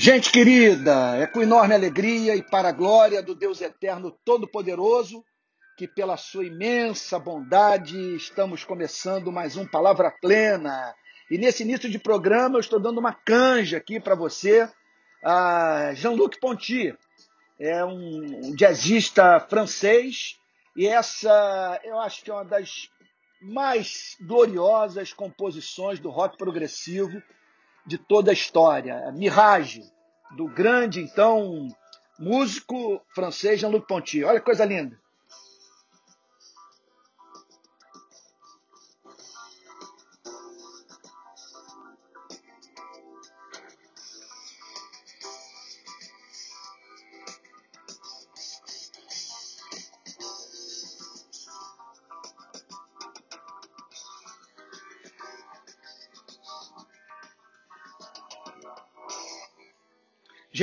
Gente querida, é com enorme alegria e para a glória do Deus Eterno Todo-Poderoso que, pela sua imensa bondade, estamos começando mais um Palavra Plena. E nesse início de programa, eu estou dando uma canja aqui para você, a Jean-Luc Ponty. É um jazzista francês e essa eu acho que é uma das mais gloriosas composições do rock progressivo de toda a história. Mirage, do grande, então, músico francês Jean-Luc Ponty. Olha que coisa linda.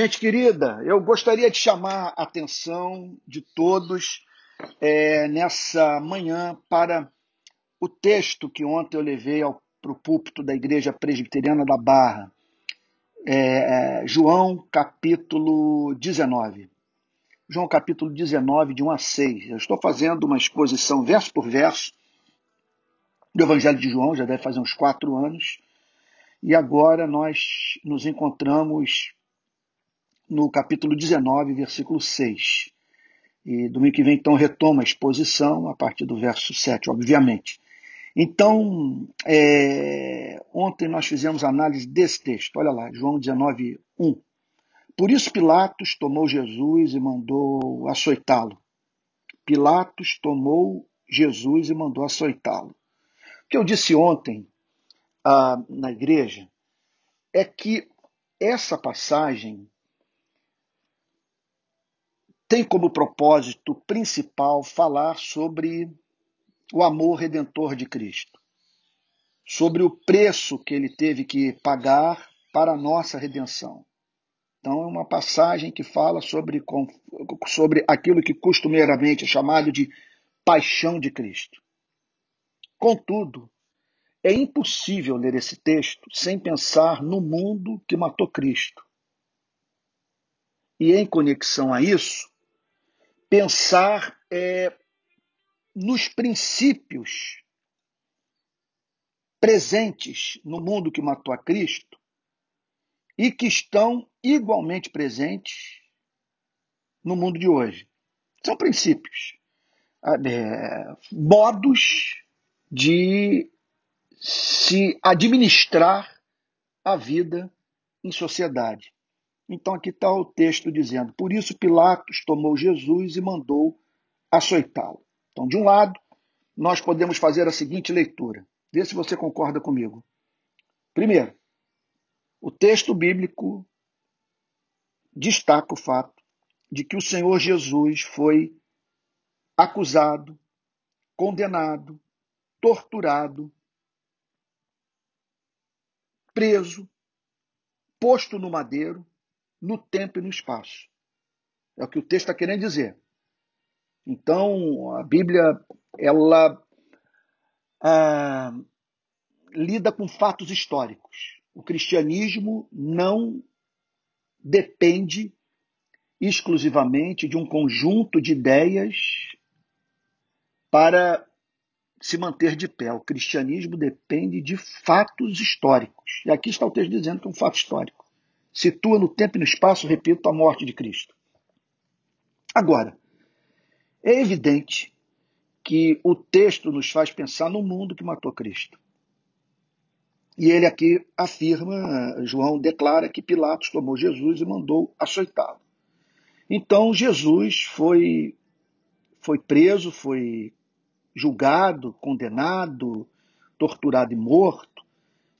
Gente querida, eu gostaria de chamar a atenção de todos é, nessa manhã para o texto que ontem eu levei para o púlpito da Igreja Presbiteriana da Barra, é, é João capítulo 19. João capítulo 19, de 1 a 6. Eu estou fazendo uma exposição verso por verso do Evangelho de João, já deve fazer uns quatro anos, e agora nós nos encontramos no capítulo 19, versículo 6. E domingo que vem, então, retoma a exposição a partir do verso 7, obviamente. Então, é, ontem nós fizemos análise desse texto. Olha lá, João 19, 1. Por isso Pilatos tomou Jesus e mandou açoitá-lo. Pilatos tomou Jesus e mandou açoitá-lo. O que eu disse ontem ah, na igreja é que essa passagem tem como propósito principal falar sobre o amor redentor de Cristo, sobre o preço que ele teve que pagar para a nossa redenção. Então, é uma passagem que fala sobre, sobre aquilo que costumeiramente é chamado de paixão de Cristo. Contudo, é impossível ler esse texto sem pensar no mundo que matou Cristo. E em conexão a isso, pensar é, nos princípios presentes no mundo que matou a Cristo e que estão igualmente presentes no mundo de hoje. São princípios, é, modos de se administrar a vida em sociedade. Então aqui está o texto dizendo: Por isso Pilatos tomou Jesus e mandou açoitá-lo. Então, de um lado, nós podemos fazer a seguinte leitura. Vê se você concorda comigo. Primeiro, o texto bíblico destaca o fato de que o Senhor Jesus foi acusado, condenado, torturado, preso, posto no madeiro no tempo e no espaço. É o que o texto está querendo dizer. Então, a Bíblia, ela ah, lida com fatos históricos. O cristianismo não depende exclusivamente de um conjunto de ideias para se manter de pé. O cristianismo depende de fatos históricos. E aqui está o texto dizendo que é um fato histórico situa no tempo e no espaço, repito, a morte de Cristo. Agora, é evidente que o texto nos faz pensar no mundo que matou Cristo. E ele aqui afirma, João declara que Pilatos tomou Jesus e mandou açoitá-lo. Então Jesus foi foi preso, foi julgado, condenado, torturado e morto,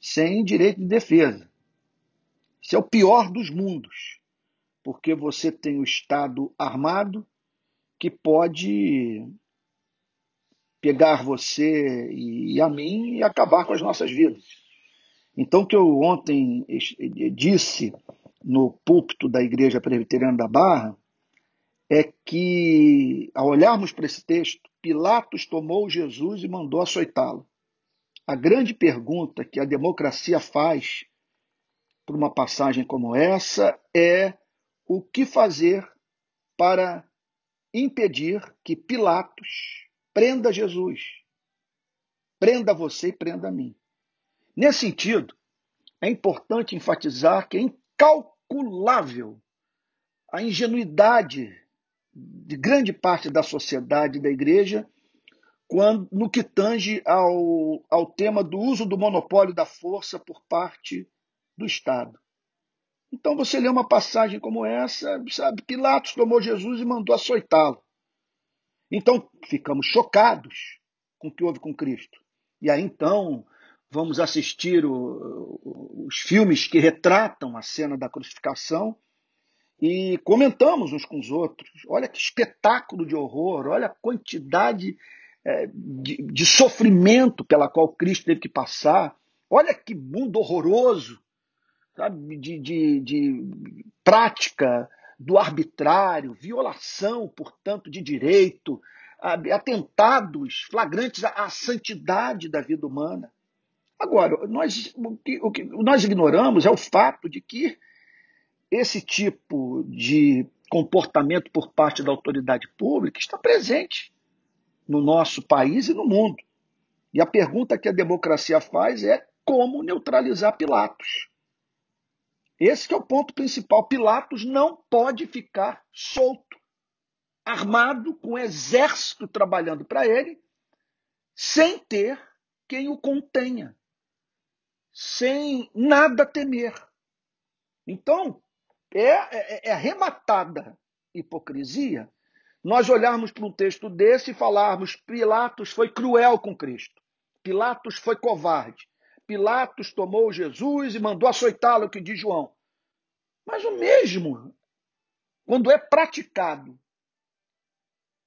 sem direito de defesa. Isso é o pior dos mundos, porque você tem o Estado armado que pode pegar você e a mim e acabar com as nossas vidas. Então, o que eu ontem disse no púlpito da Igreja Presbiteriana da Barra é que, ao olharmos para esse texto, Pilatos tomou Jesus e mandou açoitá-lo. A grande pergunta que a democracia faz para uma passagem como essa é o que fazer para impedir que Pilatos prenda Jesus. Prenda você e prenda mim. Nesse sentido, é importante enfatizar que é incalculável a ingenuidade de grande parte da sociedade da igreja quando, no que tange ao, ao tema do uso do monopólio da força por parte do Estado. Então você lê uma passagem como essa, sabe, Pilatos tomou Jesus e mandou açoitá-lo. Então ficamos chocados com o que houve com Cristo. E aí então vamos assistir o, os filmes que retratam a cena da crucificação e comentamos uns com os outros. Olha que espetáculo de horror, olha a quantidade é, de, de sofrimento pela qual Cristo teve que passar. Olha que mundo horroroso, sabe? De, de, de prática do arbitrário, violação, portanto, de direito, atentados flagrantes à, santidade da vida humana. Agora, nós, o, que, o que nós ignoramos é o fato de que esse tipo de comportamento por parte da autoridade pública está presente no nosso país e no mundo. E a pergunta que a democracia faz é como neutralizar Pilatos. Esse é o ponto principal. Pilatos não pode ficar solto, armado, com um exército trabalhando para ele, sem ter quem o contenha, sem nada temer. Então, é, é, é arrematada hipocrisia nós olharmos para um texto desse e falarmos Pilatos foi cruel com Cristo. Pilatos foi covarde. Pilatos tomou Jesus e mandou açoitá-lo, que diz João. Mas o mesmo, quando é praticado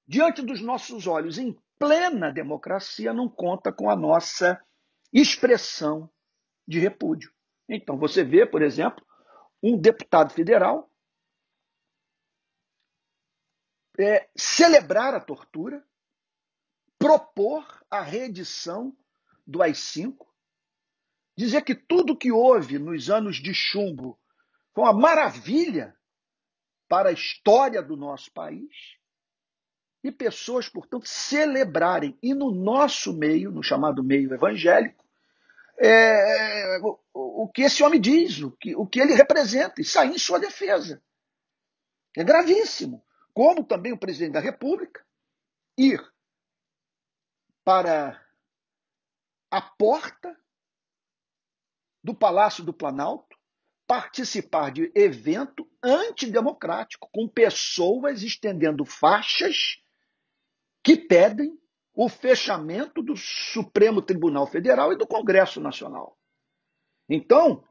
diante dos nossos olhos em plena democracia, não conta com a nossa expressão de repúdio. Então você vê, por exemplo, um deputado federal é, celebrar a tortura, propor a reedição do AI-5, dizer que tudo que houve nos anos de chumbo foi uma maravilha para a história do nosso país, e pessoas, portanto, celebrarem, e no nosso meio, no chamado meio evangélico, é, o, o, que esse homem diz, o que, o que ele representa, e sair em sua defesa. É gravíssimo. Como também o presidente da República ir para a porta do Palácio do Planalto, participar de evento antidemocrático, com pessoas estendendo faixas que pedem o fechamento do Supremo Tribunal Federal e do Congresso Nacional. Então,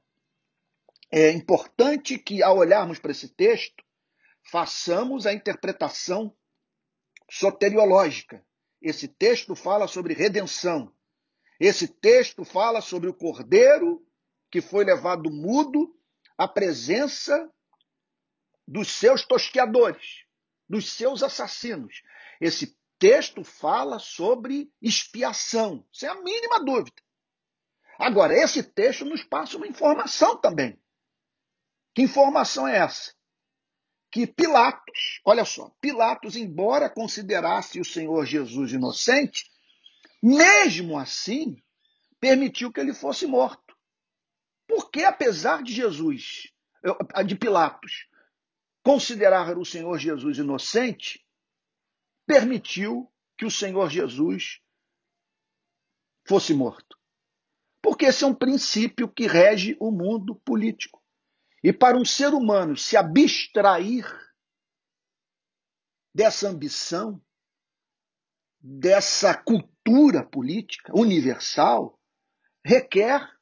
é importante que, ao olharmos para esse texto, façamos a interpretação soteriológica. Esse texto fala sobre redenção. Esse texto fala sobre o cordeiro que foi levado mudo à presença dos seus tosqueadores, dos seus assassinos. Esse texto fala sobre expiação, sem a mínima dúvida. Agora, esse texto nos passa uma informação também. Que informação é essa? Que Pilatos, olha só, Pilatos, embora considerasse o Senhor Jesus inocente, mesmo assim, permitiu que ele fosse morto. Porque, apesar de Jesus, de Pilatos, considerar o Senhor Jesus inocente, permitiu que o Senhor Jesus fosse morto. Porque esse é um princípio que rege o mundo político. E para um ser humano se abstrair dessa ambição, dessa cultura política universal, requer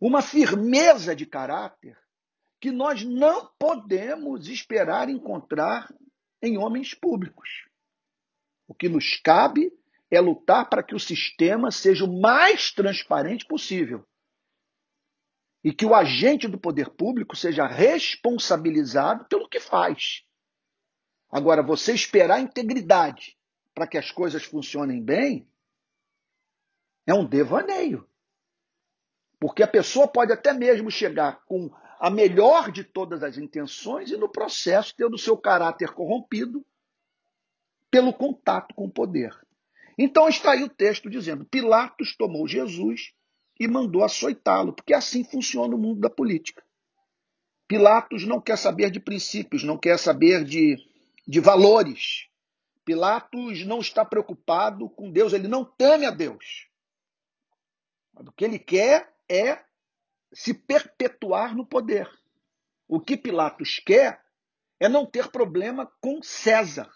uma firmeza de caráter que nós não podemos esperar encontrar em homens públicos. O que nos cabe é lutar para que o sistema seja o mais transparente possível e que o agente do poder público seja responsabilizado pelo que faz. Agora, você esperar integridade para que as coisas funcionem bem é um devaneio. Porque a pessoa pode até mesmo chegar com a melhor de todas as intenções e no processo ter o seu caráter corrompido pelo contato com o poder. Então está aí o texto dizendo: Pilatos tomou Jesus e mandou açoitá-lo, porque assim funciona o mundo da política. Pilatos não quer saber de princípios, não quer saber de, de valores. Pilatos não está preocupado com Deus, ele não teme a Deus. O que ele quer é se perpetuar no poder. O que Pilatos quer é não ter problema com César.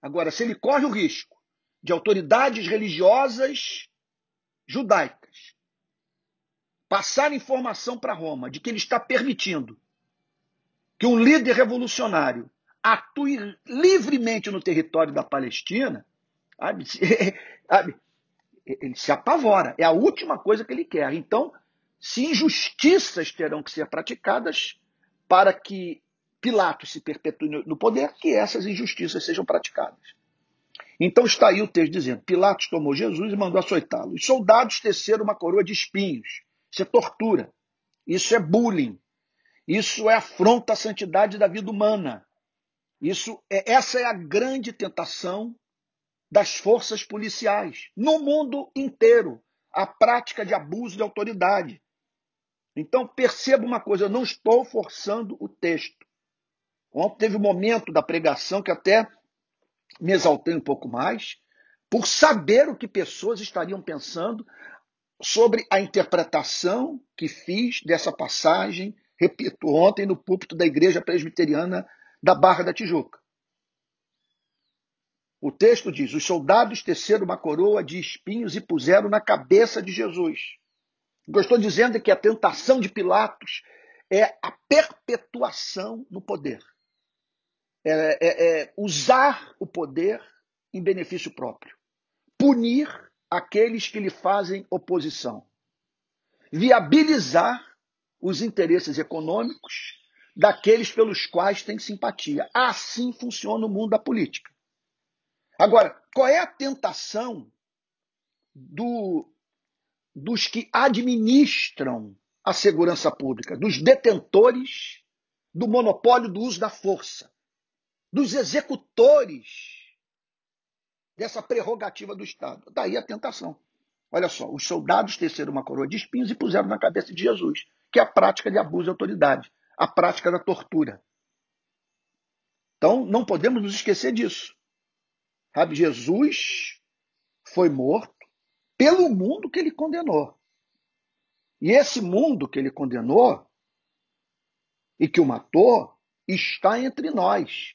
Agora, se ele corre o risco de autoridades religiosas judaicas passar informação para Roma de que ele está permitindo que um líder revolucionário atue livremente no território da Palestina, ele se apavora. É a última coisa que ele quer. Então, se injustiças terão que ser praticadas para que Pilatos se perpetue no poder, que essas injustiças sejam praticadas. Então está aí o texto dizendo: Pilatos tomou Jesus e mandou açoitá-lo. Os soldados teceram uma coroa de espinhos. Isso é tortura. Isso é bullying. Isso é afronta à santidade da vida humana. Isso é, essa é a grande tentação das forças policiais no mundo inteiro, a prática de abuso de autoridade. Então perceba uma coisa, eu não estou forçando o texto. Ontem teve um momento da pregação que até me exaltei um pouco mais, por saber o que pessoas estariam pensando sobre a interpretação que fiz dessa passagem, repito, ontem no púlpito da Igreja Presbiteriana da Barra da Tijuca. O texto diz: os soldados teceram uma coroa de espinhos e puseram na cabeça de Jesus. O que eu estou dizendo é que a tentação de Pilatos é a perpetuação no poder é, é, é usar o poder em benefício próprio, punir aqueles que lhe fazem oposição, viabilizar os interesses econômicos daqueles pelos quais tem simpatia. Assim funciona o mundo da política. Agora, qual é a tentação do, dos que administram a segurança pública, dos detentores do monopólio do uso da força? dos executores dessa prerrogativa do Estado. Daí a tentação. Olha só, os soldados teceram uma coroa de espinhos e puseram na cabeça de Jesus, que é a prática de abuso de autoridade, a prática da tortura. Então, não podemos nos esquecer disso. Sabe, Jesus foi morto pelo mundo que ele condenou. E esse mundo que ele condenou e que o matou está entre nós.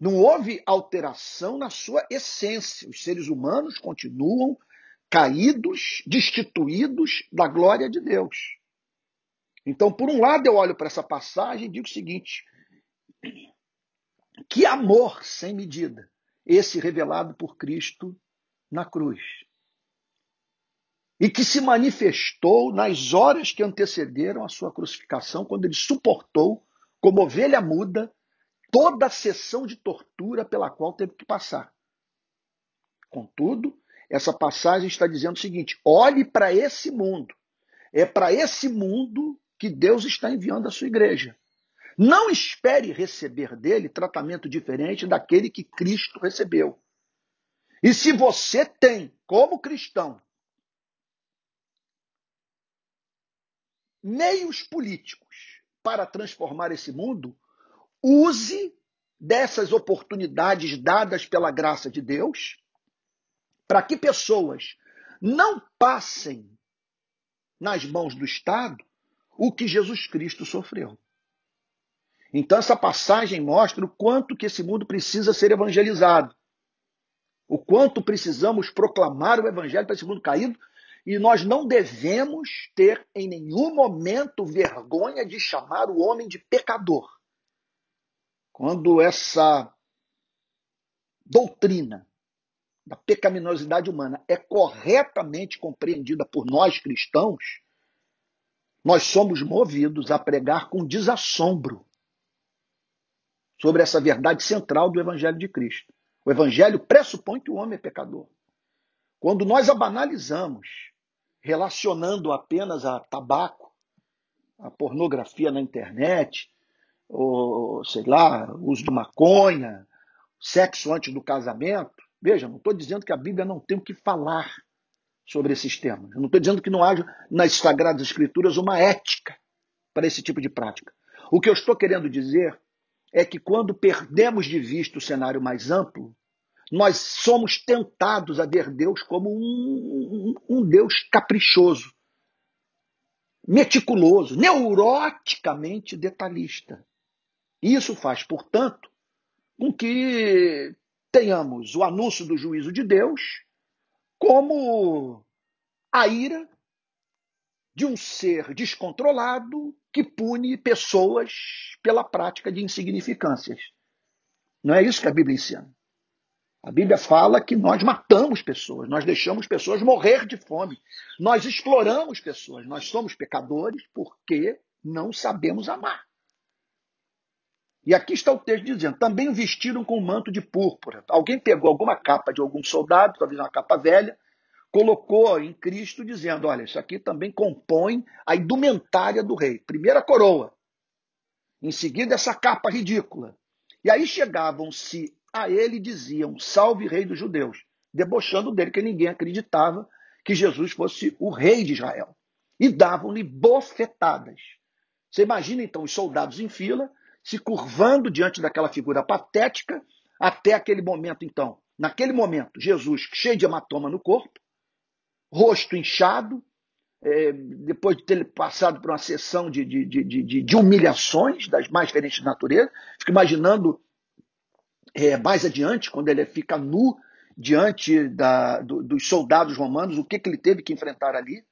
Não houve alteração na sua essência. Os seres humanos continuam caídos, destituídos da glória de Deus. Então, por um lado, eu olho para essa passagem e digo o seguinte: que amor sem medida, esse revelado por Cristo na cruz. E que se manifestou nas horas que antecederam a sua crucificação, quando ele suportou, como ovelha muda, toda a sessão de tortura pela qual teve que passar. Contudo, essa passagem está dizendo o seguinte: olhe para esse mundo. É para esse mundo que Deus está enviando a sua igreja. Não espere receber dele tratamento diferente daquele que Cristo recebeu. E se você tem, como cristão, meios políticos para transformar esse mundo, use dessas oportunidades dadas pela graça de Deus para que pessoas não passem nas mãos do Estado o que Jesus Cristo sofreu. Então essa passagem mostra o quanto que esse mundo precisa ser evangelizado. O quanto precisamos proclamar o evangelho para esse mundo caído e nós não devemos ter em nenhum momento vergonha de chamar o homem de pecador. Quando essa doutrina da pecaminosidade humana é corretamente compreendida por nós cristãos, nós somos movidos a pregar com desassombro sobre essa verdade central do Evangelho de Cristo. O Evangelho pressupõe que o homem é pecador. Quando nós a banalizamos, relacionando apenas a tabaco, a pornografia na internet, ou sei lá, uso de maconha, sexo antes do casamento. Veja, não estou dizendo que a Bíblia não tem o que falar sobre esses temas. Eu não estou dizendo que não haja nas Sagradas Escrituras uma ética para esse tipo de prática. O que eu estou querendo dizer é que quando perdemos de vista o cenário mais amplo, nós somos tentados a ver Deus como um, um, um Deus caprichoso, meticuloso, neuroticamente detalhista. Isso faz, portanto, com que tenhamos o anúncio do juízo de Deus como a ira de um ser descontrolado que pune pessoas pela prática de insignificâncias. Não é isso que a Bíblia ensina. A Bíblia fala que nós matamos pessoas, nós deixamos pessoas morrer de fome, nós exploramos pessoas, nós somos pecadores porque não sabemos amar. E aqui está o texto dizendo: também vestiram com um manto de púrpura. Alguém pegou alguma capa de algum soldado, talvez uma capa velha, colocou em Cristo, dizendo: olha, isso aqui também compõe a indumentária do rei. Primeira coroa. Em seguida, essa capa ridícula. E aí chegavam-se a ele e diziam: Salve, rei dos judeus, debochando dele, que ninguém acreditava que Jesus fosse o rei de Israel. E davam-lhe bofetadas. Você imagina então os soldados em fila, se curvando diante daquela figura patética, até aquele momento, então. Naquele momento, Jesus, cheio de hematoma no corpo, rosto inchado, é, depois de ter passado por uma sessão de, de, de, de, humilhações das mais diferentes naturezas. Fico imaginando é, mais adiante, quando ele fica nu diante da, do, dos soldados romanos, o que, que ele teve que enfrentar ali.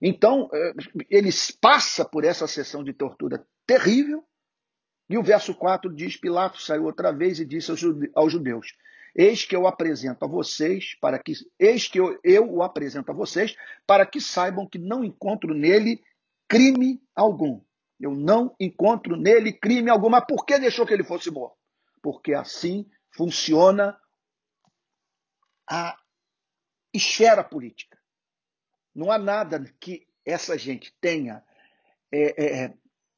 Então, é, ele passa por essa sessão de tortura terrível, e o verso 4 diz: Pilatos saiu outra vez e disse aos judeus: Eis que eu apresento a vocês para que eis que eu, eu o apresento a vocês para que saibam que não encontro nele crime algum. Eu não encontro nele crime algum. Mas por que deixou que ele fosse morto? Porque assim funciona a esfera política. Não há nada que essa gente tenha é, é,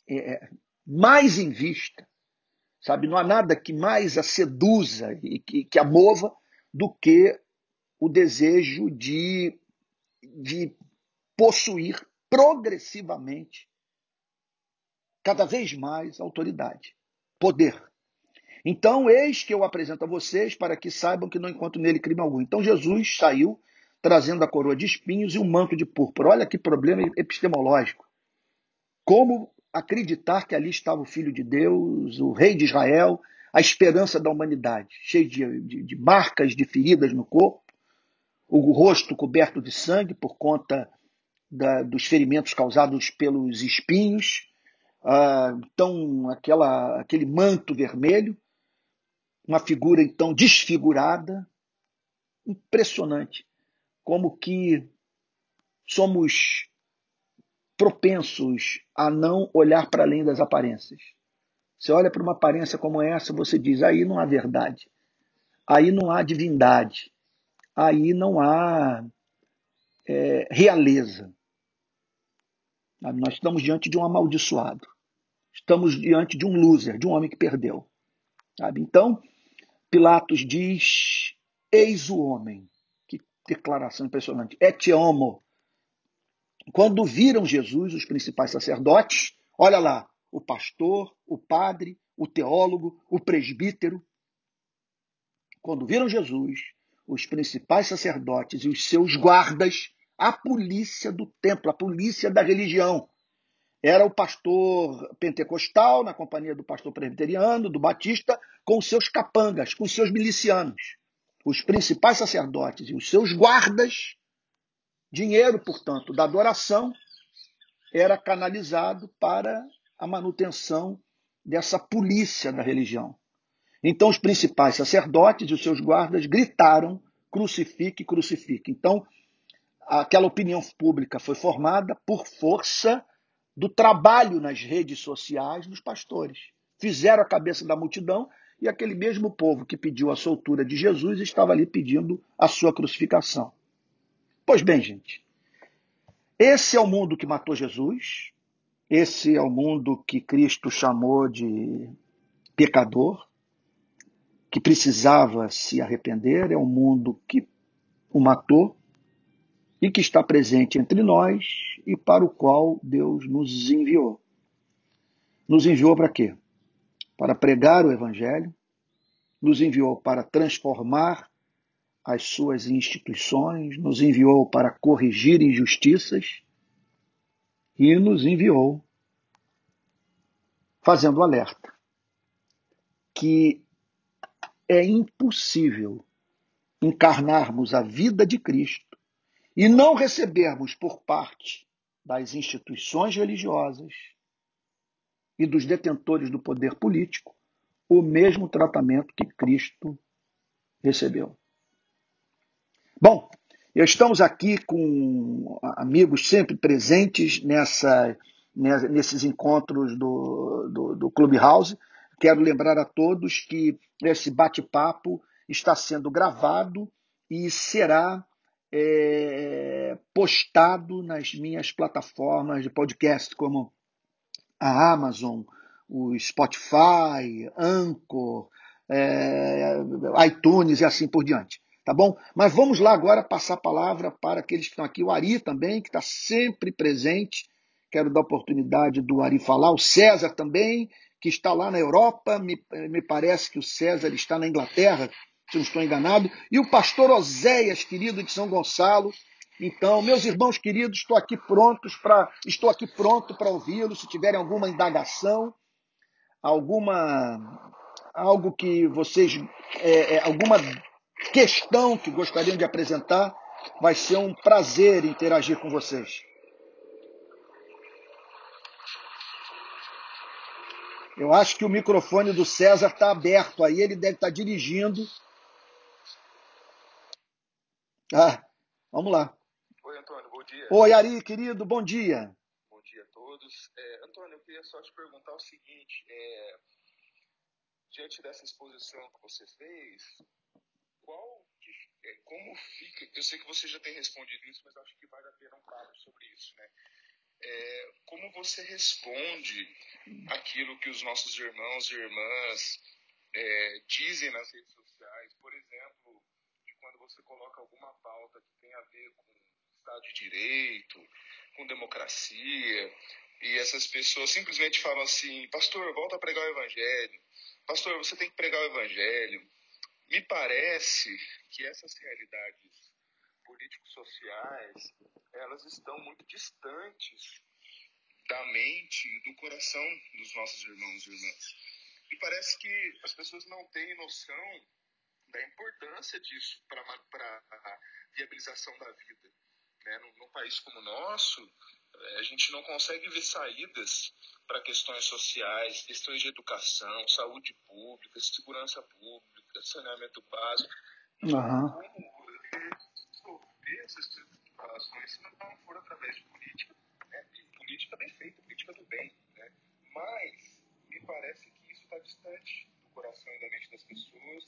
é, é mais em vista Sabe, não há nada que mais a seduza e que, que a mova do que o desejo de, de possuir progressivamente cada vez mais autoridade, poder. Então, eis que eu apresento a vocês para que saibam que não encontro nele crime algum. Então, Jesus saiu trazendo a coroa de espinhos e um manto de púrpura. Olha que problema epistemológico. Como acreditar que ali estava o Filho de Deus, o Rei de Israel, a esperança da humanidade, cheio de, de, de marcas, de feridas no corpo, o rosto coberto de sangue por conta da, dos ferimentos causados pelos espinhos, ah, então aquela, aquele manto vermelho, uma figura então desfigurada, impressionante, como que somos propensos a não olhar para além das aparências. Você olha para uma aparência como essa, você diz: aí não há verdade, aí não há divindade, aí não há é, realeza. Nós estamos diante de um amaldiçoado, estamos diante de um loser, de um homem que perdeu. Sabe? Então, Pilatos diz: Eis o homem. Que declaração impressionante. Et homo, quando viram Jesus, os principais sacerdotes, olha lá, o pastor, o padre, o teólogo, o presbítero, quando viram Jesus, os principais sacerdotes e os seus guardas, a polícia do templo, a polícia da religião. Era o pastor pentecostal, na companhia do pastor presbiteriano, do batista, com seus capangas, com seus milicianos. Os principais sacerdotes e os seus guardas Dinheiro, portanto, da adoração era canalizado para a manutenção dessa polícia da religião. Então, os principais sacerdotes e os seus guardas gritaram: crucifique, crucifique. Então, aquela opinião pública foi formada por força do trabalho nas redes sociais dos pastores. Fizeram a cabeça da multidão e aquele mesmo povo que pediu a soltura de Jesus estava ali pedindo a sua crucificação. Pois bem, gente, Esse é o mundo que matou Jesus, esse é o mundo que Cristo chamou de pecador, que precisava se arrepender, é o mundo que o matou e que está presente entre nós e para o qual Deus nos enviou. Nos enviou para quê? Para pregar o Evangelho, nos enviou para transformar as suas instituições, nos enviou para corrigir injustiças e nos enviou fazendo alerta que é impossível encarnarmos a vida de Cristo e não recebermos por parte das instituições religiosas e dos detentores do poder político o mesmo tratamento que Cristo recebeu. Bom, estamos aqui com amigos sempre presentes nessa, nesses encontros do, do, do Clubhouse. Quero lembrar a todos que esse bate-papo está sendo gravado e será é, postado nas minhas plataformas de podcast, como a Amazon, o Spotify, Anchor, é, iTunes e assim por diante. Tá bom? Mas vamos lá agora passar a palavra para aqueles que estão aqui. O Ari também, que está sempre presente. Quero dar oportunidade do Ari falar. O César também, que está lá na Europa. Me, me parece que o César está na Inglaterra, se não estou enganado. E o pastor Oséias, querido de São Gonçalo. Então, meus irmãos queridos, estou aqui prontos para estou aqui pronto para ouvi-los. Se tiverem alguma indagação, alguma algo que vocês é, é, alguma questão que gostariam de apresentar, vai ser um prazer interagir com vocês. Eu acho que o microfone do César está aberto aí, ele deve estar tá dirigindo. Ah, vamos lá. Oi, Antônio, bom dia. Oi, Ari, querido, bom dia. Bom dia a todos. É, Antônio, eu queria só te perguntar o seguinte: é, diante dessa exposição que você fez, qual é, como fica? Eu sei que você já tem respondido isso, mas acho que vale a pena um papo sobre isso, né? É, como você responde aquilo que os nossos irmãos e irmãs é, dizem nas redes sociais, por exemplo, de quando você coloca alguma pauta que tem a ver com Estado de Direito, com democracia, e essas pessoas simplesmente falam assim: Pastor, volta a pregar o Evangelho. Pastor, você tem que pregar o Evangelho. Me parece que essas realidades político-sociais, elas estão muito distantes da mente e do coração dos nossos irmãos e irmãs. E parece que as pessoas não têm noção da importância disso para a viabilização da vida. Né? Num, num país como o nosso, é, a gente não consegue ver saídas para questões sociais, questões de educação, saúde pública, segurança pública, saneamento básico. Uhum. Como resolver essas situações se não for através de política, né? política bem feita, política do bem. Né? Mas me parece que isso está distante do coração e da mente das pessoas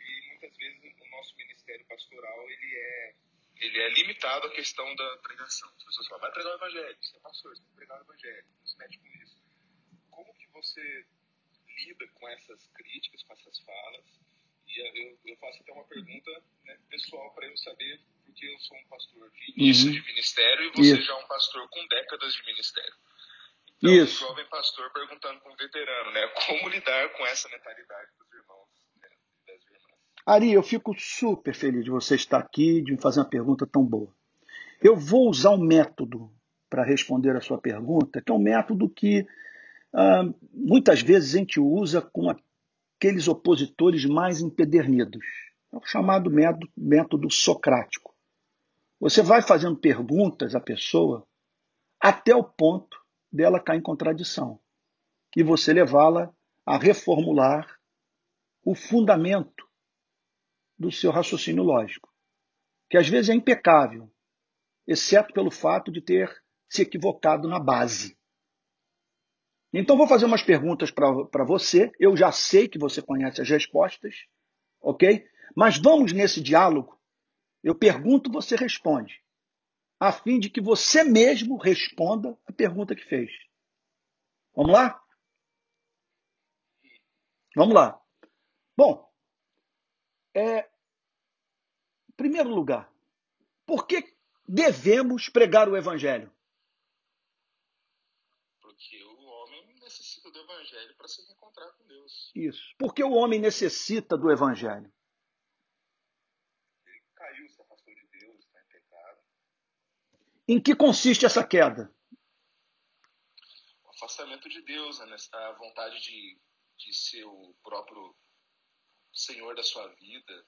e muitas vezes o nosso ministério pastoral ele é ele é limitado à questão da pregação. As pessoas falam, vai pregar o evangelho, você é pastor, você tem que pregar o evangelho, não se mete com isso. Como que você lida com essas críticas, com essas falas? E eu, eu faço até uma pergunta né, pessoal para eu saber, porque eu sou um pastor de início uhum. de ministério e você Isso. já é um pastor com décadas de ministério. Então, Isso. um jovem pastor perguntando para um veterano, né, como lidar com essa mentalidade dos irmãos né, das irmãs. Ari, eu fico super feliz de você estar aqui, de me fazer uma pergunta tão boa. Eu vou usar um método para responder a sua pergunta, que é um método que ah, muitas vezes a gente usa com aqueles opositores mais empedernidos. É o chamado método, método socrático. Você vai fazendo perguntas à pessoa até o ponto dela cair em contradição e você levá-la a reformular o fundamento do seu raciocínio lógico, que às vezes é impecável, exceto pelo fato de ter se equivocado na base. Então, vou fazer umas perguntas para você. Eu já sei que você conhece as respostas, ok? Mas vamos nesse diálogo. Eu pergunto, você responde. a fim de que você mesmo responda a pergunta que fez. Vamos lá? Vamos lá. Bom, é, em primeiro lugar, por que devemos pregar o Evangelho? Porque necessita do Evangelho para se reencontrar com Deus. Isso. Por que o homem necessita do Evangelho? Ele caiu, se afastou de Deus, está em pecado. Em que consiste essa queda? O afastamento de Deus, né? a vontade de, de ser o próprio Senhor da sua vida.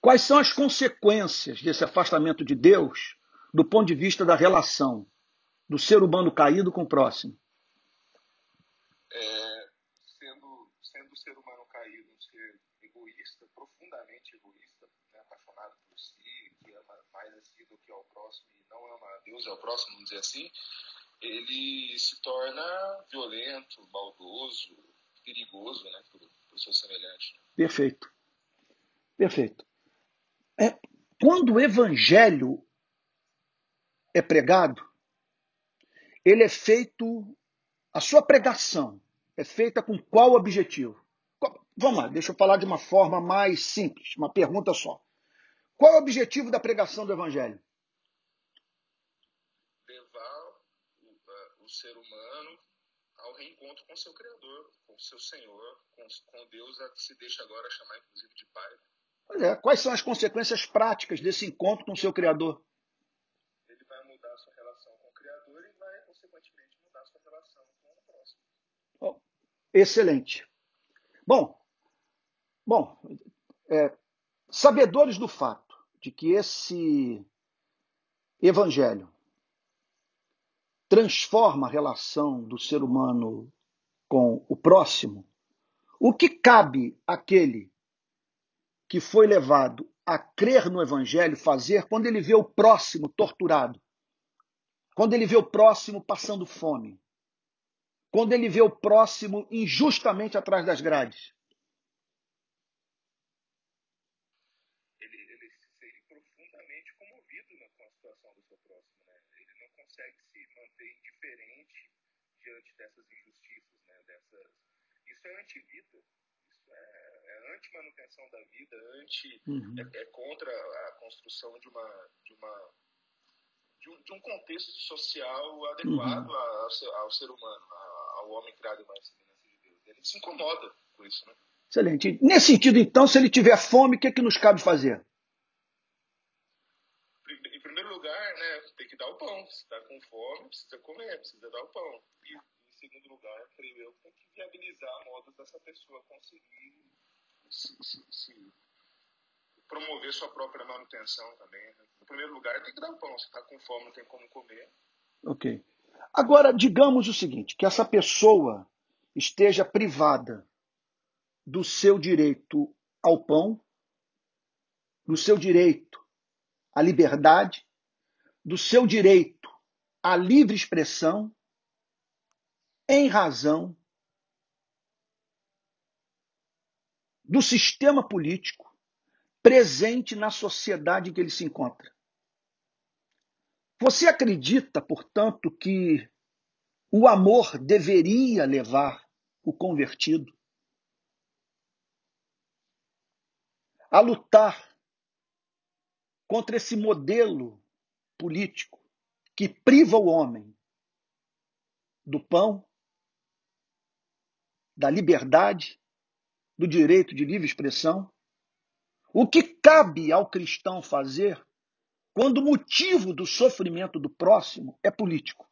Quais são as consequências desse afastamento de Deus do ponto de vista da relação do ser humano caído com o próximo? É, sendo, sendo o ser humano caído um ser egoísta, profundamente egoísta, né, apaixonado por si, que ama mais a si do que ao próximo e não ama a Deus e ao próximo, vamos dizer assim, ele se torna violento, maldoso, perigoso né, para o seu semelhante. Perfeito. Perfeito. É, quando o evangelho é pregado, ele é feito, a sua pregação é feita com qual objetivo? Vamos lá, deixa eu falar de uma forma mais simples, uma pergunta só. Qual é o objetivo da pregação do evangelho? Levar o, o ser humano ao reencontro com seu Criador, com seu Senhor, com, com Deus a que se deixa agora chamar inclusive de Pai. Pois é, quais são as consequências práticas desse encontro com o seu Criador? Ele vai mudar a sua relação com o Criador e vai, consequentemente, mudar a sua relação com o próximo. Oh, excelente. Bom, bom, é, sabedores do fato de que esse evangelho transforma a relação do ser humano com o próximo, o que cabe àquele que foi levado a crer no Evangelho fazer quando ele vê o próximo torturado, quando ele vê o próximo passando fome, quando ele vê o próximo injustamente atrás das grades. Ele, ele se sente profundamente comovido né, com a situação do seu próximo. Né? Ele não consegue se manter indiferente diante dessas injustiças, né? dessas... Isso é antivida é anti-manutenção da vida, anti, uhum. é, é, contra a construção de uma, de uma de um, de um contexto social adequado uhum. ao, ao, ser humano, ao homem criado em mais semelhança de Deus. Ele se incomoda com isso, né? Excelente. Nesse sentido, então, se ele tiver fome, o que, é que nos cabe fazer? Em primeiro lugar, né, tem que dar o pão. Se está com fome, precisa comer, precisa dar o pão. E, em segundo lugar, creio eu, tem que viabilizar modos dessa pessoa conseguir se, se, se promover sua própria manutenção também. Né? No primeiro lugar, tem que dar o pão. Se está com fome, não tem como comer. Ok. Agora, digamos o seguinte: que essa pessoa esteja privada do seu direito ao pão, do seu direito à liberdade, do seu direito à livre expressão, em razão do sistema político presente na sociedade em que ele se encontra. Você acredita, portanto, que o amor deveria levar o convertido a lutar contra esse modelo político que priva o homem do pão, da liberdade do direito de livre expressão? O que cabe ao cristão fazer quando o motivo do sofrimento do próximo é político?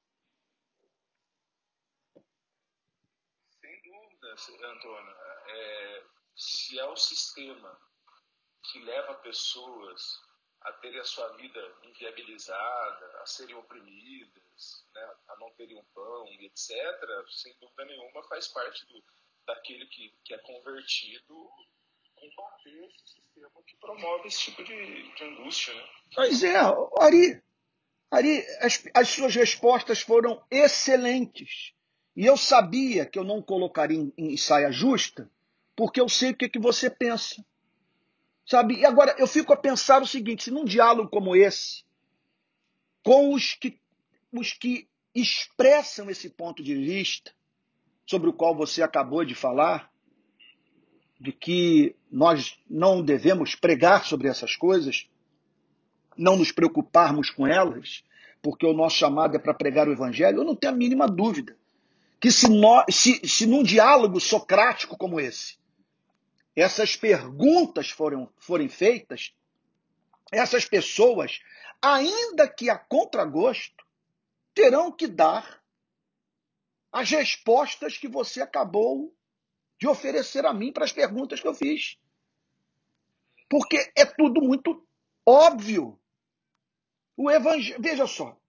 Sem dúvida, Antônio. É, se é o sistema que leva pessoas a terem a sua vida inviabilizada, a serem oprimidas, né, a não terem um pão, etc., sem dúvida nenhuma faz parte do, daquele que, que é convertido combater esse sistema que promove esse tipo de, de angústia. Né? Pois é, Ari, Ari as, as suas respostas foram excelentes. E eu sabia que eu não colocaria em, em saia justa, porque eu sei o que, que você pensa. Sabe? E agora eu fico a pensar o seguinte: se num diálogo como esse, com os que, os que expressam esse ponto de vista, sobre o qual você acabou de falar, de que nós não devemos pregar sobre essas coisas, não nos preocuparmos com elas, porque o nosso chamado é para pregar o Evangelho, eu não tenho a mínima dúvida que se, nós, se, se num diálogo socrático como esse, essas perguntas foram, forem feitas, essas pessoas, ainda que a contragosto, terão que dar as respostas que você acabou de oferecer a mim para as perguntas que eu fiz. Porque é tudo muito óbvio. O evangelho, veja só,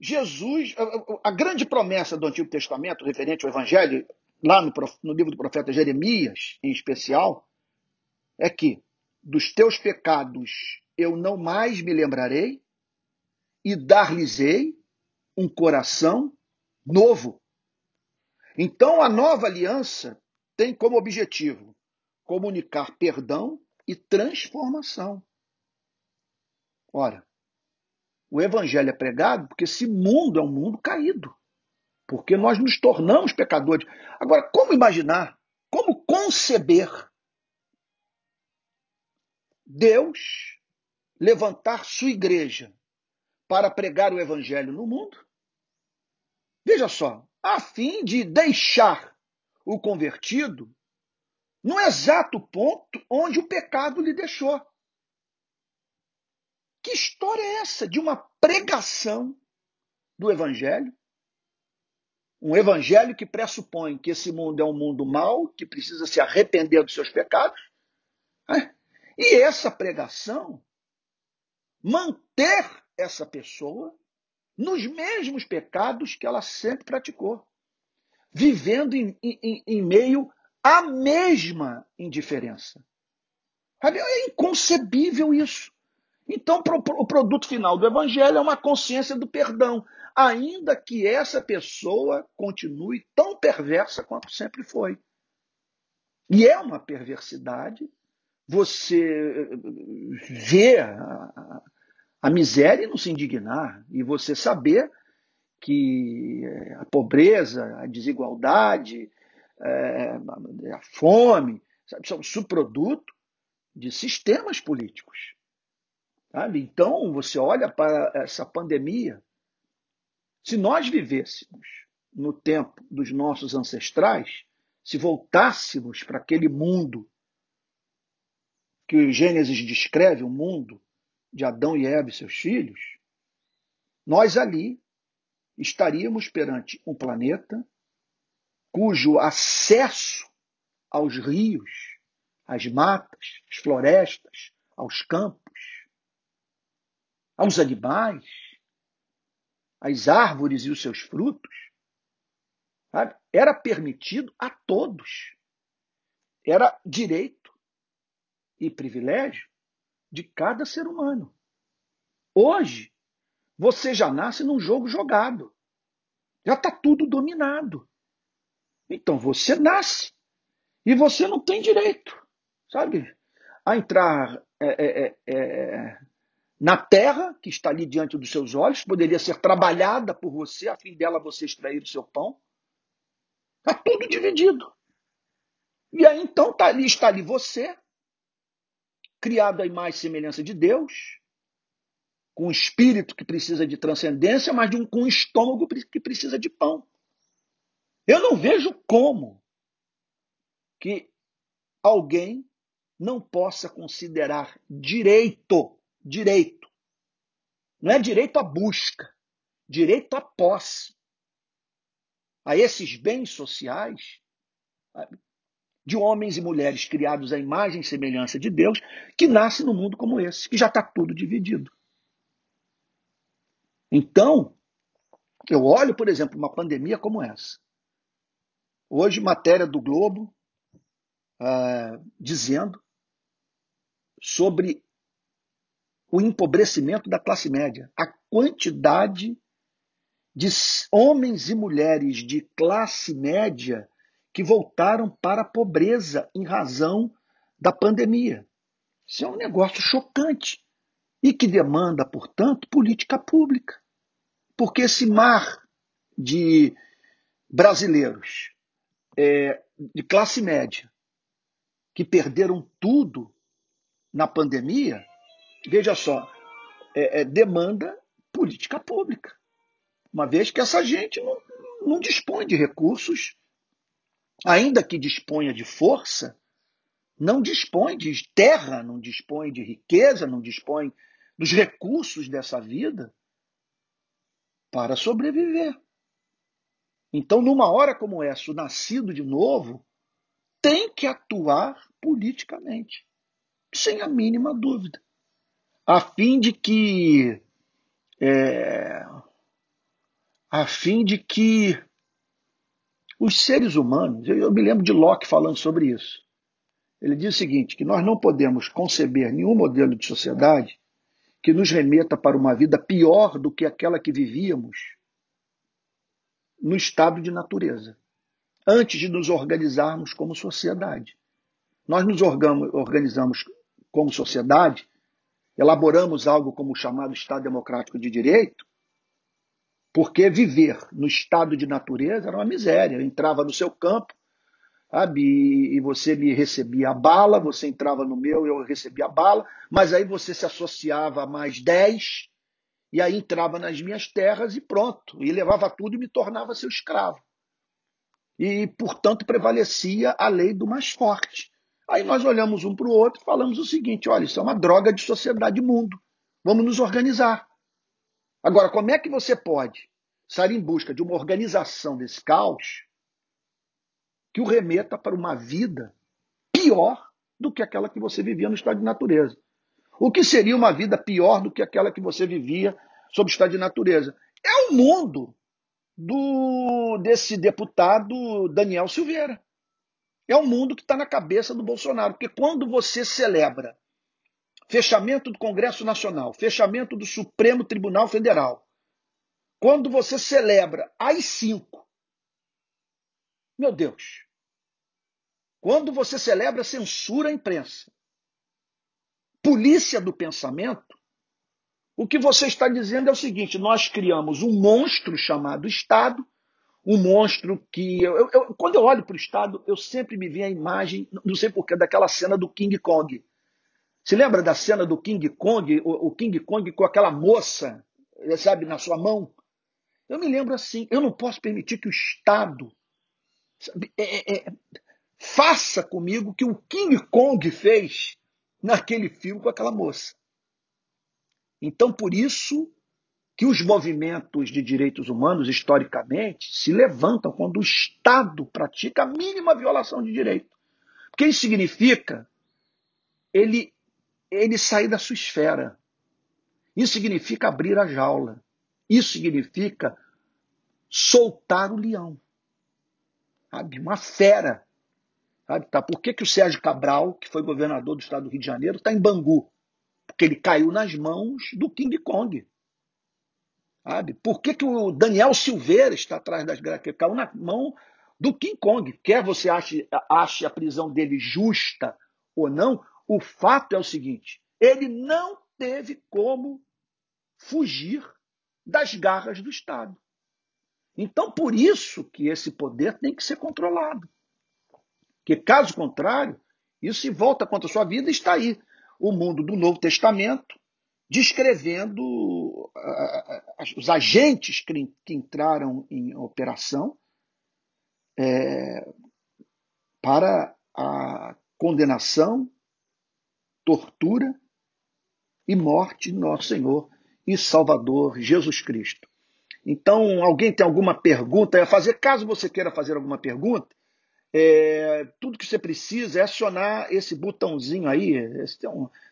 Jesus, a, grande promessa do Antigo Testamento referente ao evangelho, lá no, no livro do profeta Jeremias, em especial, é que dos teus pecados eu não mais me lembrarei e dar-lhes-ei um coração novo. Então a nova aliança tem como objetivo comunicar perdão e transformação. Ora, o evangelho é pregado porque esse mundo é um mundo caído. Porque nós nos tornamos pecadores. Agora, como imaginar, como conceber Deus levantar sua igreja para pregar o evangelho no mundo? Veja só, a fim de deixar o convertido no exato ponto onde o pecado lhe deixou. Que história é essa de uma pregação do Evangelho? Um Evangelho que pressupõe que esse mundo é um mundo mau, que precisa se arrepender dos seus pecados. Né? E essa pregação manter essa pessoa nos mesmos pecados que ela sempre praticou, vivendo em, em, em meio à mesma indiferença. É inconcebível isso. Então, o produto final do evangelho é uma consciência do perdão, ainda que essa pessoa continue tão perversa quanto sempre foi. E é uma perversidade você ver a, a miséria e não se indignar, e você saber que a pobreza, a desigualdade, é, a fome, sabe, são subproduto de sistemas políticos. Sabe? Então, você olha para essa pandemia. Se nós vivêssemos no tempo dos nossos ancestrais, se voltássemos para aquele mundo que o Gênesis descreve, o mundo de Adão e Eva e seus filhos, nós ali estaríamos perante um planeta cujo acesso aos rios, às matas, às florestas, aos campos, aos animais, às árvores e os seus frutos, sabe? era permitido a todos. Era direito e privilégio de cada ser humano. Hoje, você já nasce num jogo jogado. Já está tudo dominado. Então você nasce e você não tem direito, sabe, a entrar é, é, é, é na terra que está ali diante dos seus olhos, poderia ser trabalhada por você, a fim dela você extrair o seu pão. Está tudo dividido. E aí então tá ali, está ali você, criado à imagem e semelhança de Deus, com um espírito que precisa de transcendência, mas de um, com estômago que precisa de pão. Eu não vejo como que alguém não possa considerar direito direito. Não é direito à busca, direito à posse. A esses bens sociais de homens e mulheres criados à imagem e semelhança de Deus, que nascem num mundo como esse, que já está tudo dividido. Então, eu olho, por exemplo, uma pandemia como essa. Hoje, matéria do Globo uh, dizendo sobre o empobrecimento da classe média, a quantidade de homens e mulheres de classe média que voltaram para a pobreza em razão da pandemia. Isso é um negócio chocante e que demanda, portanto, política pública. Porque esse mar de brasileiros é, de classe média que perderam tudo na pandemia, veja só, é, é, demanda política pública. Uma vez que essa gente não, não dispõe de recursos, ainda que disponha de força, não dispõe de terra, não dispõe de riqueza, não dispõe dos recursos dessa vida para sobreviver. Então, numa hora como essa, o nascido de novo tem que atuar politicamente, sem a mínima dúvida, a fim de que é, a fim de que os seres humanos, eu, me lembro de Locke falando sobre isso. Ele diz o seguinte: que nós não podemos conceber nenhum modelo de sociedade que nos remeta para uma vida pior do que aquela que vivíamos no estado de natureza, antes de nos organizarmos como sociedade. Nós nos organizamos como sociedade, elaboramos algo como o chamado Estado Democrático de Direito, porque viver no estado de natureza era uma miséria. Eu entrava no seu campo, sabe? E, você me recebia a bala, você entrava no meu, eu recebia a bala, mas aí você se associava a mais dez, e aí entrava nas minhas terras e pronto, e levava tudo e me tornava seu escravo. E, portanto, prevalecia a lei do mais forte. Aí nós olhamos um para o outro e falamos o seguinte: olha, isso é uma droga de sociedade mundo. Vamos nos organizar. Agora, como é que você pode sair em busca de uma organização desse caos que o remeta para uma vida pior do que aquela que você vivia no estado de natureza. O que seria uma vida pior do que aquela que você vivia sob o estado de natureza? É o mundo do desse deputado Daniel Silveira. É o mundo que está na cabeça do Bolsonaro. Porque quando você celebra fechamento do Congresso Nacional, fechamento do Supremo Tribunal Federal, quando você celebra as cinco meu Deus. Quando você celebra censura à imprensa, polícia do pensamento, o que você está dizendo é o seguinte: nós criamos um monstro chamado Estado, um monstro que. Eu, eu, quando eu olho para o Estado, eu sempre me vi a imagem, não sei porquê, daquela cena do King Kong. Se lembra da cena do King Kong, o, o King Kong com aquela moça, sabe, na sua mão? Eu me lembro assim: eu não posso permitir que o Estado é, é, é, faça comigo o que o King Kong fez naquele filme com aquela moça. Então, por isso que os movimentos de direitos humanos, historicamente, se levantam quando o Estado pratica a mínima violação de direito. Porque isso significa ele, ele sair da sua esfera. Isso significa abrir a jaula. Isso significa soltar o leão sabe? Uma fera. Sabe? Tá? Por que, que o Sérgio Cabral, que foi governador do estado do Rio de Janeiro, está em Bangu? Porque ele caiu nas mãos do King Kong. Sabe? Por que, que o Daniel Silveira está atrás das grades? Caiu na mão do King Kong. Quer você ache, ache a prisão dele justa ou não, o fato é o seguinte: ele não teve como fugir das garras do Estado. Então, por isso que esse poder tem que ser controlado. Porque, caso contrário, isso se volta contra a sua vida e está aí o mundo do Novo Testamento descrevendo uh, os agentes que, que, entraram em operação é, para a condenação, tortura e morte de nosso Senhor e Salvador Jesus Cristo. Então, alguém tem alguma pergunta a fazer? Caso você queira fazer alguma pergunta, é, tudo que você precisa é acionar esse botãozinho aí, esse,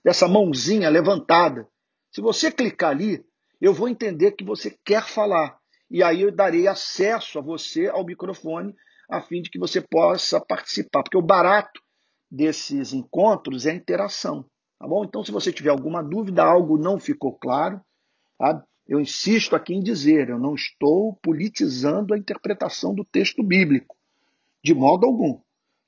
essa mãozinha levantada. Se você clicar ali, eu vou entender que você quer falar. E aí eu darei acesso a você ao microfone, a fim de que você possa participar. Porque o barato desses encontros é a interação. Tá bom? Então, se você tiver alguma dúvida, algo não ficou claro, sabe? Eu insisto aqui em dizer, eu não estou politizando a interpretação do texto bíblico, de modo algum.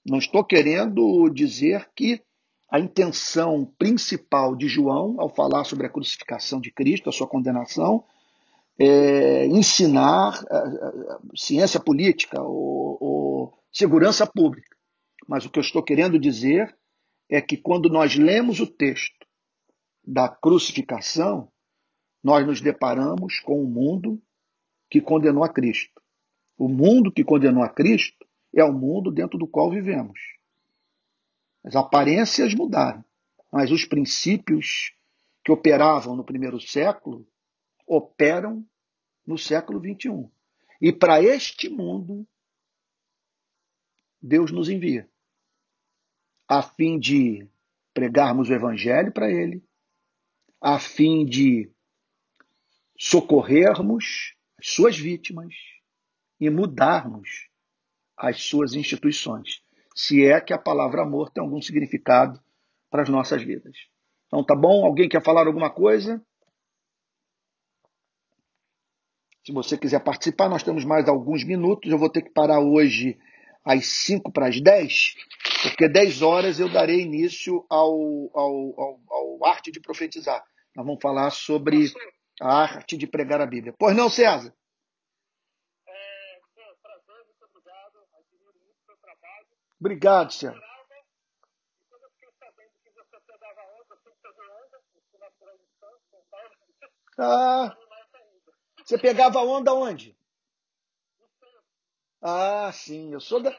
Não estou querendo dizer que a intenção principal de João, ao falar sobre a crucificação de Cristo, a sua condenação, é, ensinar é, é, ciência política ou, ou segurança pública. Mas o que eu estou querendo dizer é que quando nós lemos o texto da crucificação, nós nos deparamos com um mundo que condenou a Cristo. O mundo que condenou a Cristo é o mundo dentro do qual vivemos. As aparências mudaram, mas os princípios que operavam no primeiro século operam no século 21. E para este mundo, Deus nos envia, a fim de pregarmos o evangelho para ele, a fim de socorrermos as suas vítimas e mudarmos as suas instituições, se é que a palavra amor tem algum significado para as nossas vidas. Então, tá bom? Alguém quer falar alguma coisa? Se você quiser participar, nós temos mais alguns minutos. Eu vou ter que parar hoje às 5 para as 10, porque 10 horas eu darei início ao, ao, ao, ao arte de profetizar. Nós vamos falar sobre a arte de pregar a Bíblia. Pois não, César? É, prazer, muito obrigado. Admiro muito o seu trabalho. Obrigado, César. Quando eu fiquei sabendo que você pegava onda, sempre pegou onda, de São Paulo, Ah, você pegava onda onde? Ah, sim, eu sou da.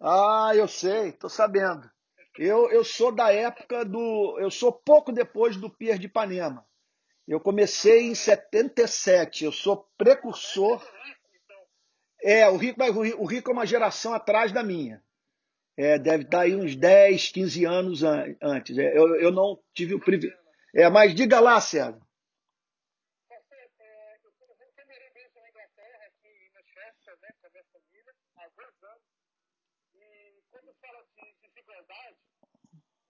Ah, eu sei, tô sabendo. Eu, eu sou da época do. Eu sou pouco depois do Pier de Ipanema. Eu comecei em 77, eu sou precursor. É, o Rico, o Rico- é uma geração atrás da minha. É, deve estar aí uns 10, 15 anos an- antes. É, eu, eu não tive o privilégio. É, mas diga lá, César. Você, é, eu, por exemplo, eu morei mesmo na Inglaterra, aqui em Manchester, né, com a minha família, há dois anos. E quando fala de desigualdade,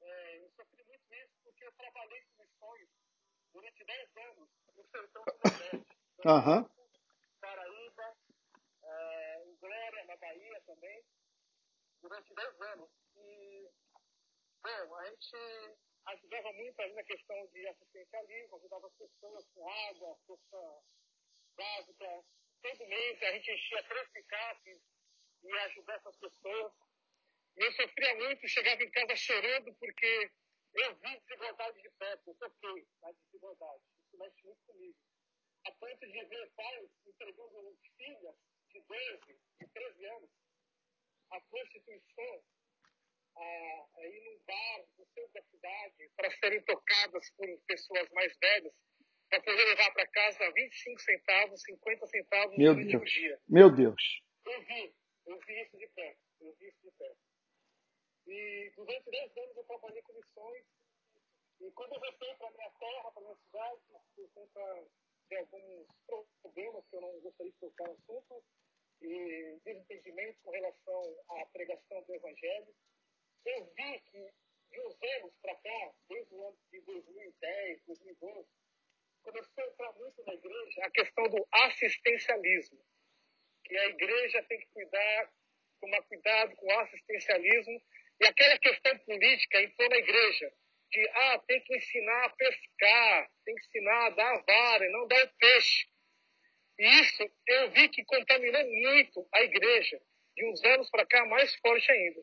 é, eu sofri muito isso porque eu trabalhei com missões durante 10 anos no sertão do Nordeste. Aham. Paraíba, é, em Glória, na Bahia também, durante 10 anos. E, bom, a gente ajudava muito ali na questão de assistencialismo, ajudava as pessoas com água, força básica. Todo mês a gente enchia três picapes e ia ajudar essas pessoas. E eu sofria muito, chegava em casa chorando porque eu vi desigualdade de perto, eu toquei na desigualdade. Isso mexe muito comigo. A ponto de ver pais entregando filhas de 12, de 13 anos à prostituição, a, a ir num bar no centro da cidade para serem tocadas por pessoas mais velhas, para poder levar para casa 25 centavos, 50 centavos Meu o Deus. dia. Meu Deus. Eu vi, eu vi isso de perto, eu vi isso de perto. E durante 10 anos eu trabalhei com missões. E quando eu voltei para minha terra, para minha cidade, por conta de alguns problemas que eu não gostaria de tocar no assunto, e desentendimentos com relação à pregação do Evangelho, eu vi que de uns anos para cá, desde o ano de 2010, 2012, começou a entrar muito na igreja a questão do assistencialismo que a igreja tem que cuidar, tomar cuidado com o assistencialismo e aquela questão política entrou na igreja de ah, tem que ensinar a pescar, tem que ensinar a dar a vara e não dar o peixe. E isso eu vi que contaminou muito a igreja, de uns anos para cá mais forte ainda.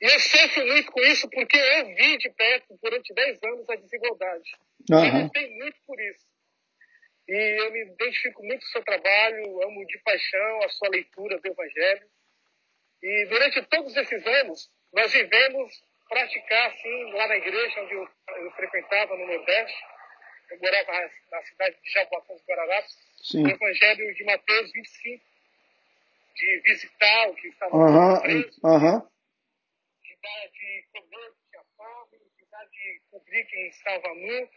E eu sofro muito com isso porque eu vi de perto durante 10 anos a desigualdade. Eu Aham. lutei muito por isso. E eu me identifico muito com o seu trabalho, amo de paixão a sua leitura do Evangelho. E durante todos esses anos, nós vivemos praticar, assim, lá na igreja onde eu, eu frequentava, no Nordeste. Eu morava na, cidade de Jaboatão dos Guararapes. O Evangelho de Mateus 25, de visitar o que estava Aham. preso, de dar de comer que tinha fome, de dar de cobrir quem estava nu.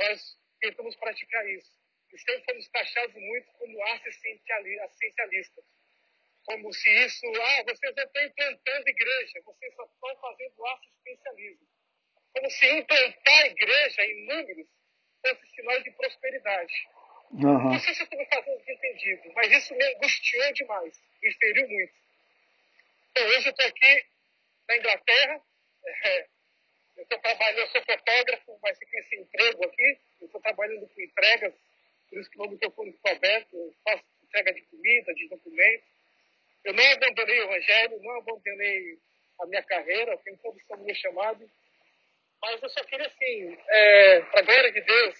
Nós tentamos praticar isso. E sempre fomos taxados muito como assistenciali- assistencialistas. Como se isso, ah, vocês não estão implantando igreja, vocês só estão fazendo assistencialismo. Como se implantar a igreja em números fosse sinal de prosperidade. Aham. Não sei se eu estou me fazendo entendido, mas isso me angustiou demais, me feriu muito. Então, hoje eu estou aqui na Inglaterra, é, Eu estou trabalhando, eu sou fotógrafo, mas fiquei sem emprego aqui. Eu estou trabalhando com entregas, por isso que o meu microfone ficou aberto. Eu faço entrega de comida, de documentos. Eu não abandonei o evangelho, não abandonei a minha carreira, tenho condição do meu chamado. Mas eu só queria, assim, é, para a glória de Deus,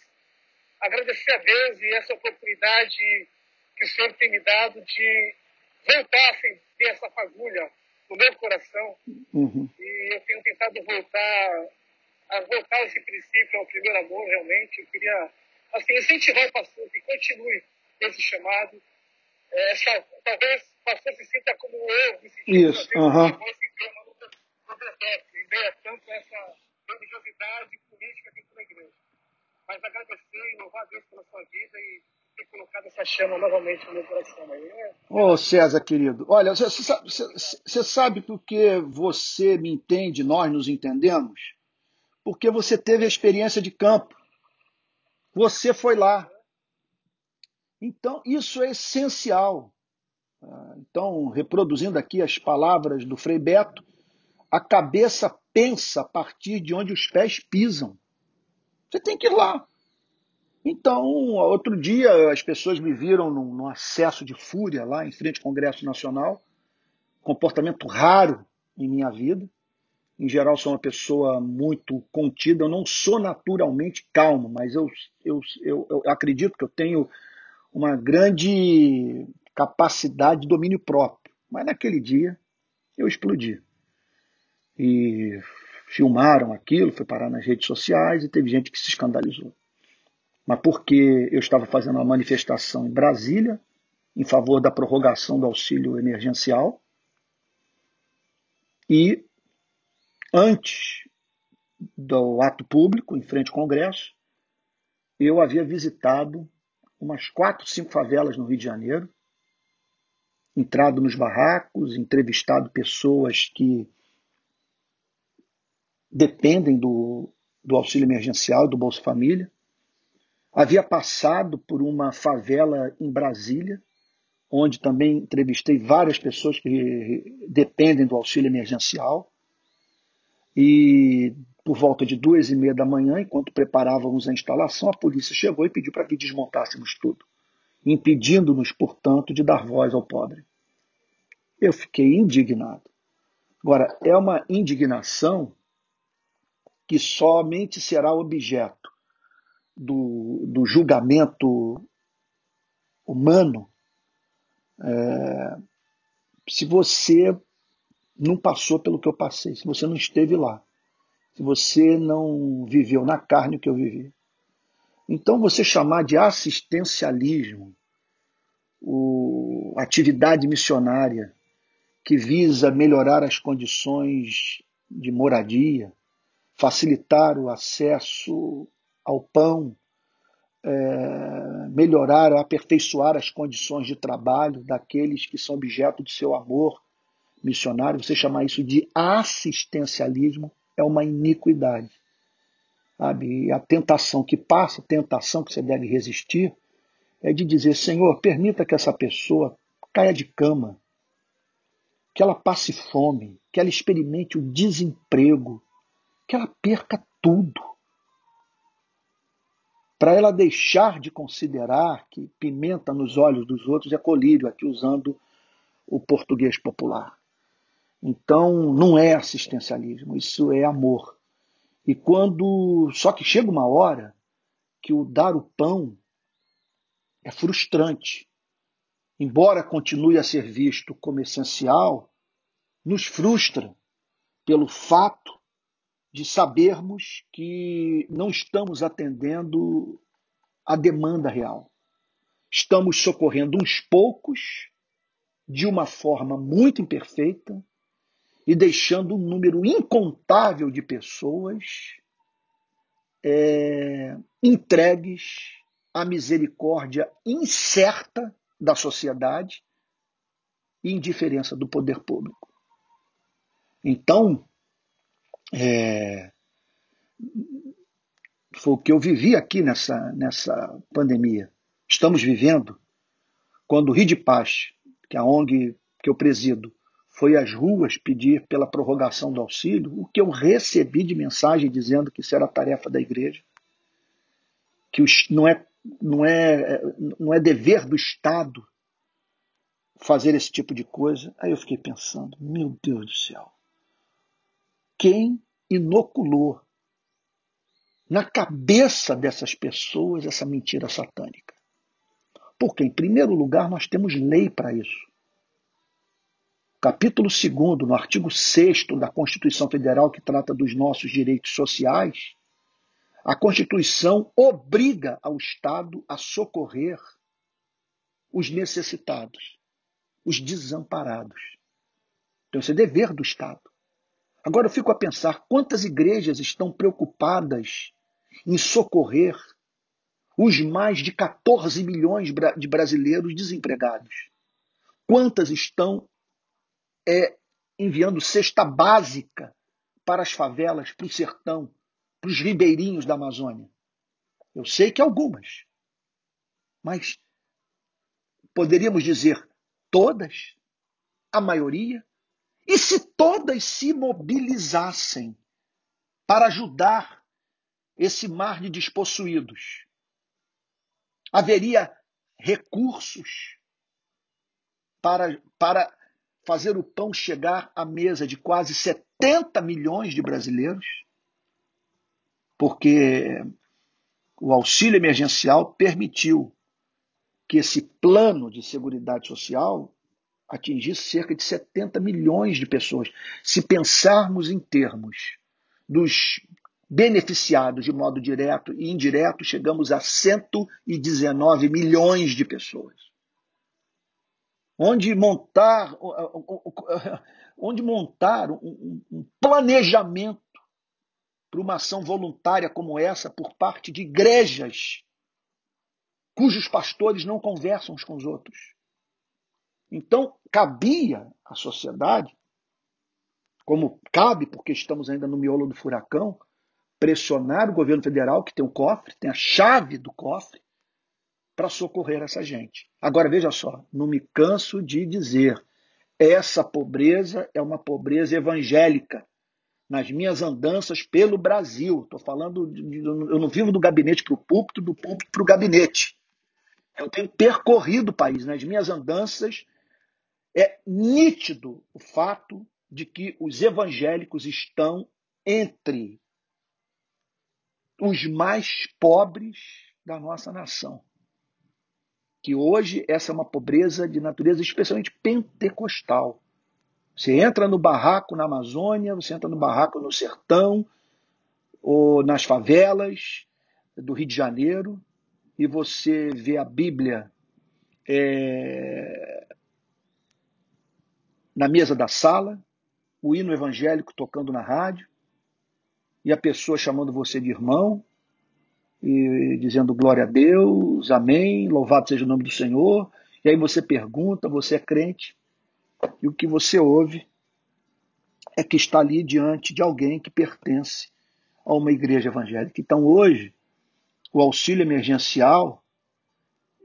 agradecer a Deus e essa oportunidade que o Senhor tem me dado de voltar a sentir essa fagulha no meu coração. Uhum. E eu tenho tentado voltar a voltar esse princípio ao primeiro amor, realmente. Eu queria assim, incentivar o pastor que continue esse chamado. É, talvez pastor se sinta como eu me senti Isso, esse tema no, no deserto, em meio a tanto essa religiosidade política dentro da igreja. Mas agradecer e louvar a Deus pela sua vida e ter colocado essa chama novamente no meu coração. É... Ô César, querido, olha, você sabe, você sabe por que você me entende, nós nos entendemos? Porque você teve a experiência de campo. Você foi lá. Então, isso é essencial. Ah, então, reproduzindo aqui as palavras do Frei Beto, a cabeça pensa a partir de onde os pés pisam. Você tem que ir lá. Então, outro dia, as pessoas me viram num, num acesso de fúria lá em frente ao Congresso Nacional, comportamento raro em minha vida. Em geral, sou uma pessoa muito contida. Eu não sou naturalmente calmo, mas eu, eu, eu, eu acredito que eu tenho uma grande capacidade de domínio próprio. Mas naquele dia, eu explodi. E filmaram aquilo, foi parar nas redes sociais e teve gente que se escandalizou mas porque eu estava fazendo uma manifestação em Brasília em favor da prorrogação do auxílio emergencial. E antes do ato público, em frente ao Congresso, eu havia visitado umas quatro, cinco favelas no Rio de Janeiro, entrado nos barracos, entrevistado pessoas que dependem do, do auxílio emergencial, do Bolsa Família, Havia passado por uma favela em Brasília, onde também entrevistei várias pessoas que dependem do auxílio emergencial. E por volta de duas e meia da manhã, enquanto preparávamos a instalação, a polícia chegou e pediu para que desmontássemos tudo, impedindo-nos, portanto, de dar voz ao pobre. Eu fiquei indignado. Agora, é uma indignação que somente será objeto do, do julgamento humano, é, se você não passou pelo que eu passei, se você não esteve lá, se você não viveu na carne o que eu vivi. Então, você chamar de assistencialismo, o, atividade missionária que visa melhorar as condições de moradia, facilitar o acesso ao pão, é, melhorar, aperfeiçoar as condições de trabalho daqueles que são objeto de seu amor missionário, você chamar isso de assistencialismo é uma iniquidade. Sabe? E a tentação que passa, a tentação que você deve resistir, é de dizer: Senhor, permita que essa pessoa caia de cama, que ela passe fome, que ela experimente o desemprego, que ela perca tudo para ela deixar de considerar que pimenta nos olhos dos outros é colírio, aqui usando o português popular. Então, não é assistencialismo, isso é amor. E quando. Só que chega uma hora que o dar o pão é frustrante. Embora continue a ser visto como essencial, nos frustra pelo fato de sabermos que não estamos atendendo a demanda real. Estamos socorrendo uns poucos de uma forma muito imperfeita e deixando um número incontável de pessoas é, entregues à misericórdia incerta da sociedade e indiferença do poder público. Então, é, foi o que eu vivi aqui nessa, nessa pandemia. Estamos vivendo quando o Rio de Paz, que é a ONG que eu presido, foi às ruas pedir pela prorrogação do auxílio, o que eu recebi de mensagem dizendo que isso era tarefa da igreja, que não é, não é, não é dever do Estado fazer esse tipo de coisa. Aí eu fiquei pensando, meu Deus do céu, quem inoculou na cabeça dessas pessoas essa mentira satânica? Porque, em primeiro lugar, nós temos lei para isso capítulo 2, no artigo 6 da Constituição Federal, que trata dos nossos direitos sociais, a Constituição obriga ao Estado a socorrer os necessitados, os desamparados. Então, isso é dever do Estado. Agora eu fico a pensar quantas igrejas estão preocupadas em socorrer os mais de 14 milhões de brasileiros desempregados. Quantas estão é, enviando cesta básica para as favelas, para o sertão, para os ribeirinhos da Amazônia. Eu sei que algumas, mas poderíamos dizer todas, a maioria, e se todas se mobilizassem para ajudar esse mar de despossuídos, haveria recursos para, para fazer o pão chegar à mesa de quase 70 milhões de brasileiros, porque o auxílio emergencial permitiu que esse plano de seguridade social atingisse cerca de 70 milhões de pessoas. Se pensarmos em termos dos beneficiados de modo direto e indireto, chegamos a 119 milhões de pessoas onde montar, onde montar um, um planejamento para uma ação voluntária como essa por parte de igrejas cujos pastores não conversam uns com os outros. Então, cabia à sociedade, como cabe, porque estamos ainda no miolo do furacão, pressionar o governo federal, que tem o cofre, tem a chave do cofre, para socorrer essa gente. Agora, veja só, não me canso de dizer, essa pobreza é uma pobreza evangélica. Nas minhas andanças pelo Brasil, estou falando, de, eu não vivo do gabinete para o púlpito, do púlpito para o gabinete. Eu tenho percorrido o país. Nas minhas andanças, é nítido o fato de que os evangélicos estão entre os mais pobres da nossa nação que hoje essa é uma pobreza de natureza especialmente pentecostal. Você entra no barraco na Amazônia, você entra no barraco no sertão, ou nas favelas do Rio de Janeiro, e você vê a Bíblia é, na mesa da sala, o hino evangélico tocando na rádio, e a pessoa chamando você de irmão, e dizendo glória a Deus, amém, louvado seja o nome do Senhor. E aí você pergunta, você é crente, e o que você ouve é que está ali diante de alguém que pertence a uma igreja evangélica. Então hoje, o auxílio emergencial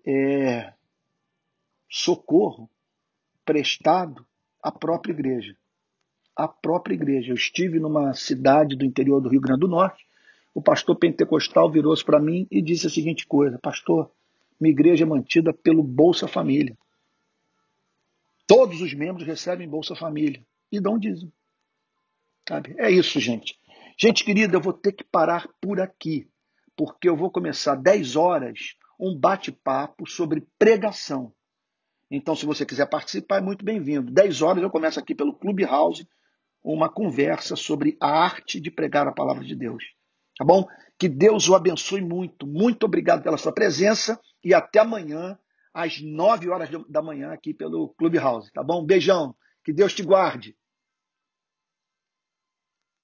é socorro prestado à própria igreja. À própria igreja. Eu estive numa cidade do interior do Rio Grande do Norte o pastor pentecostal virou-se para mim e disse a seguinte coisa: Pastor, minha igreja é mantida pelo Bolsa Família. Todos os membros recebem Bolsa Família e dão dízimo. Sabe? É isso, gente. Gente querida, eu vou ter que parar por aqui, porque eu vou começar 10 horas um bate-papo sobre pregação. Então, se você quiser participar, é muito bem-vindo. 10 horas eu começo aqui pelo Clubhouse uma conversa sobre a arte de pregar a palavra de Deus. Tá bom? Que Deus o abençoe muito. Muito obrigado pela sua presença e até amanhã, às 9 horas da manhã, aqui pelo Clubhouse. Tá bom? Beijão. Que Deus te guarde.